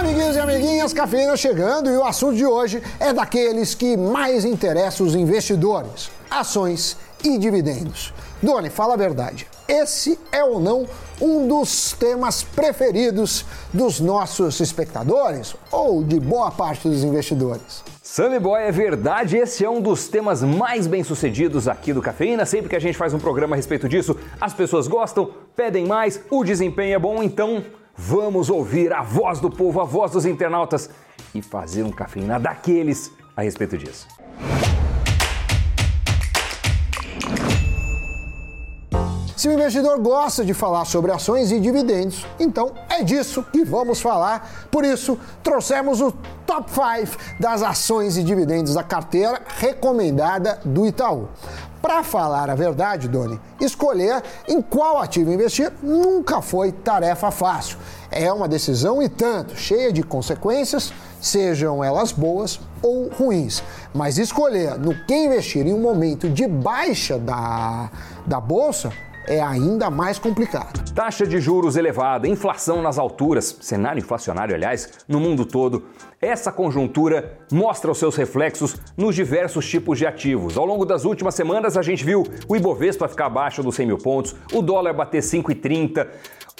Amiguinhos e amiguinhas, cafeína chegando e o assunto de hoje é daqueles que mais interessam os investidores: ações e dividendos. Doni, fala a verdade. Esse é ou não um dos temas preferidos dos nossos espectadores ou de boa parte dos investidores? Sammy Boy, é verdade, esse é um dos temas mais bem-sucedidos aqui do Cafeína. Sempre que a gente faz um programa a respeito disso, as pessoas gostam, pedem mais, o desempenho é bom, então vamos ouvir a voz do povo, a voz dos internautas e fazer um cafeína daqueles a respeito disso. Se o investidor gosta de falar sobre ações e dividendos, então é disso que vamos falar. Por isso, trouxemos o top 5 das ações e dividendos da carteira recomendada do Itaú. Para falar a verdade, Doni, escolher em qual ativo investir nunca foi tarefa fácil. É uma decisão e tanto, cheia de consequências, sejam elas boas ou ruins. Mas escolher no que investir em um momento de baixa da, da bolsa é ainda mais complicado. Taxa de juros elevada, inflação nas alturas, cenário inflacionário, aliás, no mundo todo. Essa conjuntura mostra os seus reflexos nos diversos tipos de ativos. Ao longo das últimas semanas, a gente viu o Ibovespa ficar abaixo dos 100 mil pontos, o dólar bater 5,30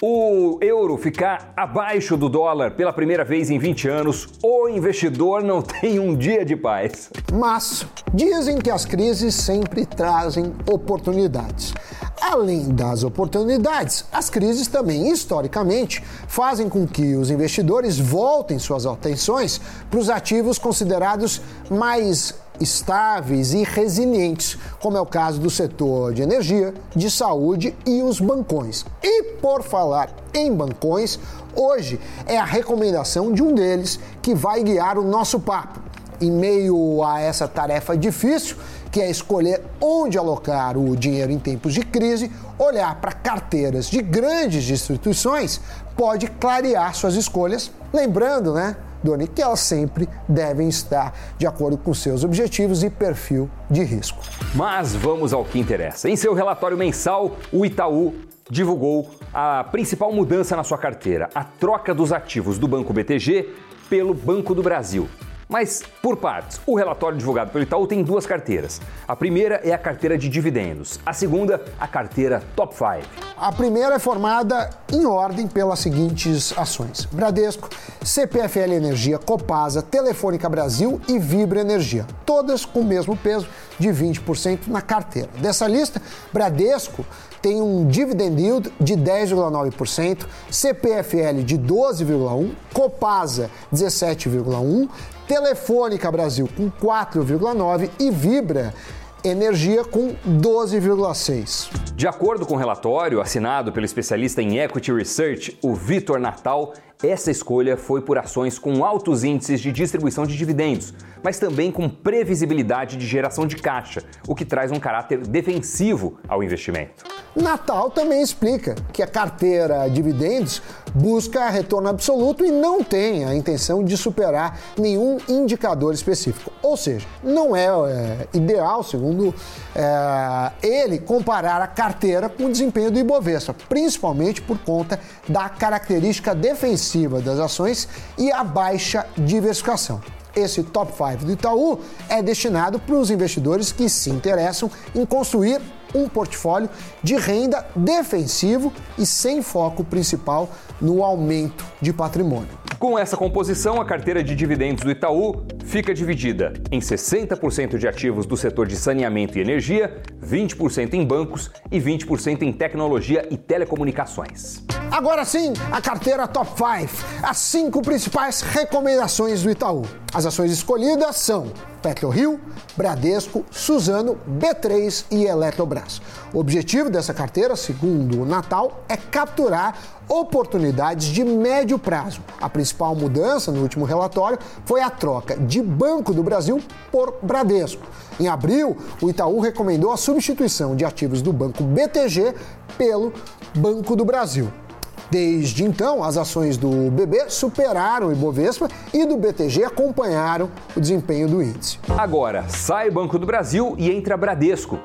o euro ficar abaixo do dólar pela primeira vez em 20 anos, o investidor não tem um dia de paz. Mas dizem que as crises sempre trazem oportunidades. Além das oportunidades, as crises também, historicamente, fazem com que os investidores voltem suas atenções para os ativos considerados mais estáveis e resilientes, como é o caso do setor de energia, de saúde e os bancões. E por falar em bancões, hoje é a recomendação de um deles que vai guiar o nosso papo. Em meio a essa tarefa difícil, que é escolher onde alocar o dinheiro em tempos de crise, olhar para carteiras de grandes instituições pode clarear suas escolhas, lembrando, né, Doni, que elas sempre devem estar de acordo com seus objetivos e perfil de risco. Mas vamos ao que interessa. Em seu relatório mensal, o Itaú divulgou a principal mudança na sua carteira, a troca dos ativos do Banco BTG pelo Banco do Brasil. Mas por partes, o relatório divulgado pelo Itaú tem duas carteiras. A primeira é a carteira de dividendos, a segunda, a carteira Top 5. A primeira é formada em ordem pelas seguintes ações: Bradesco, CPFL Energia, Copasa, Telefônica Brasil e Vibra Energia, todas com o mesmo peso de 20% na carteira. Dessa lista, Bradesco tem um dividend yield de 10,9%, CPFL de 12,1%, Copasa 17,1%, Telefônica Brasil com 4,9% e Vibra Energia com 12,6. De acordo com o relatório assinado pelo especialista em Equity Research, o Vitor Natal, essa escolha foi por ações com altos índices de distribuição de dividendos, mas também com previsibilidade de geração de caixa, o que traz um caráter defensivo ao investimento. Natal também explica que a carteira dividendos busca retorno absoluto e não tem a intenção de superar nenhum indicador específico. Ou seja, não é, é ideal, segundo é, ele, comparar a carteira com o desempenho do Ibovespa, principalmente por conta da característica defensiva das ações e a baixa diversificação. Esse top 5 do Itaú é destinado para os investidores que se interessam em construir um portfólio de renda defensivo e sem foco principal no aumento de patrimônio. Com essa composição, a carteira de dividendos do Itaú fica dividida em 60% de ativos do setor de saneamento e energia, 20% em bancos e 20% em tecnologia e telecomunicações. Agora sim, a carteira Top 5, as cinco principais recomendações do Itaú. As ações escolhidas são PetroRio, Bradesco, Suzano, B3 e Eletrobras. O objetivo dessa carteira, segundo o Natal, é capturar oportunidades de médio prazo. A principal mudança no último relatório foi a troca de Banco do Brasil por Bradesco. Em abril, o Itaú recomendou a substituição de ativos do Banco BTG pelo Banco do Brasil. Desde então, as ações do BB superaram o Ibovespa e do BTG acompanharam o desempenho do índice. Agora, sai Banco do Brasil e entra Bradesco.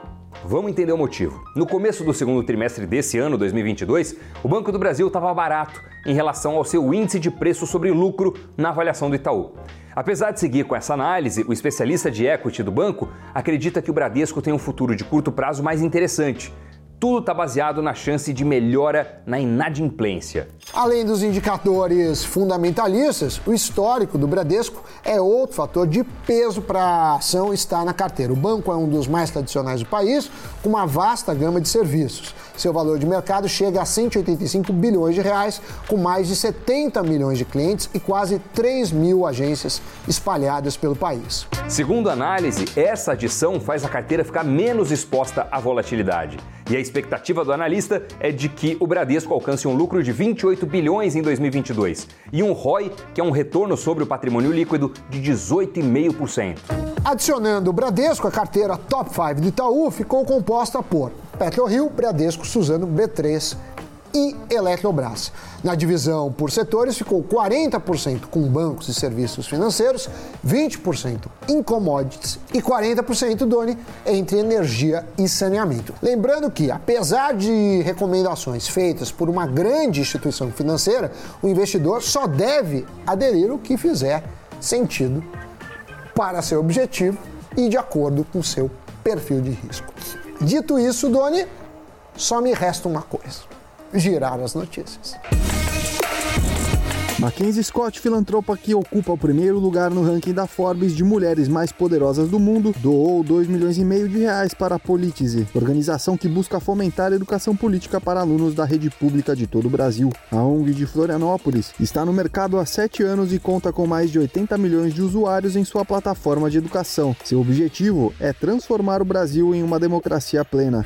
Vamos entender o motivo. No começo do segundo trimestre desse ano, 2022, o Banco do Brasil estava barato em relação ao seu índice de preço sobre lucro na avaliação do Itaú. Apesar de seguir com essa análise, o especialista de equity do banco acredita que o Bradesco tem um futuro de curto prazo mais interessante tudo está baseado na chance de melhora na inadimplência. Além dos indicadores fundamentalistas, o histórico do Bradesco é outro fator de peso para a ação estar na carteira. O banco é um dos mais tradicionais do país, com uma vasta gama de serviços. Seu valor de mercado chega a 185 bilhões de reais, com mais de 70 milhões de clientes e quase 3 mil agências espalhadas pelo país. Segundo a análise, essa adição faz a carteira ficar menos exposta à volatilidade. E a expectativa do analista é de que o Bradesco alcance um lucro de 28 bilhões em 2022 e um ROI, que é um retorno sobre o patrimônio líquido, de 18,5%. Adicionando o Bradesco, a carteira Top 5 do Itaú ficou composta por PetroRio, Bradesco, Suzano, B3 e Eletrobras. Na divisão por setores, ficou 40% com bancos e serviços financeiros, 20% em commodities e 40% Doni entre energia e saneamento. Lembrando que, apesar de recomendações feitas por uma grande instituição financeira, o investidor só deve aderir o que fizer sentido para seu objetivo e de acordo com seu perfil de risco. Dito isso, Doni, só me resta uma coisa: girar as notícias. Mackenzie Scott, filantropa que ocupa o primeiro lugar no ranking da Forbes de mulheres mais poderosas do mundo, doou 2 milhões e meio de reais para a Politize, organização que busca fomentar a educação política para alunos da rede pública de todo o Brasil. A ONG de Florianópolis está no mercado há sete anos e conta com mais de 80 milhões de usuários em sua plataforma de educação. Seu objetivo é transformar o Brasil em uma democracia plena.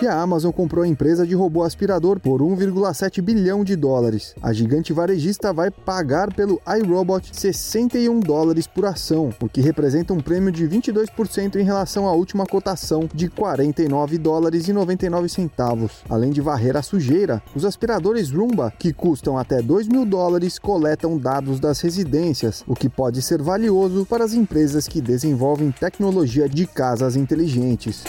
E a Amazon comprou a empresa de robô aspirador por 1,7 bilhão de dólares. A gigante varejista vai pagar pelo iRobot 61 dólares por ação, o que representa um prêmio de 22% em relação à última cotação de 49 dólares e 99 centavos. Além de varrer a sujeira, os aspiradores Roomba, que custam até 2 mil dólares, coletam dados das residências, o que pode ser valioso para as empresas que desenvolvem tecnologia de casas inteligentes.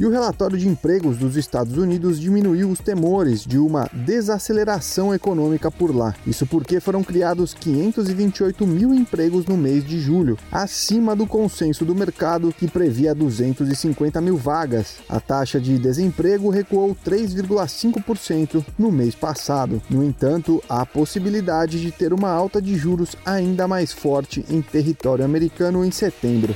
E o relatório de empregos dos Estados Unidos diminuiu os temores de uma desaceleração econômica por lá. Isso porque foram criados 528 mil empregos no mês de julho, acima do consenso do mercado que previa 250 mil vagas. A taxa de desemprego recuou 3,5% no mês passado. No entanto, há possibilidade de ter uma alta de juros ainda mais forte em território americano em setembro.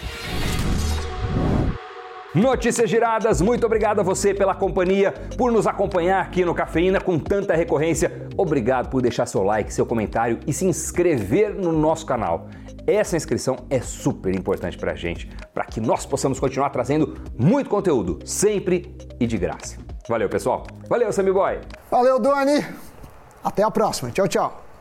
Notícias giradas, muito obrigado a você pela companhia, por nos acompanhar aqui no Cafeína com tanta recorrência. Obrigado por deixar seu like, seu comentário e se inscrever no nosso canal. Essa inscrição é super importante para a gente, para que nós possamos continuar trazendo muito conteúdo, sempre e de graça. Valeu, pessoal. Valeu, Sammy Boy. Valeu, Doni. Até a próxima. Tchau, tchau.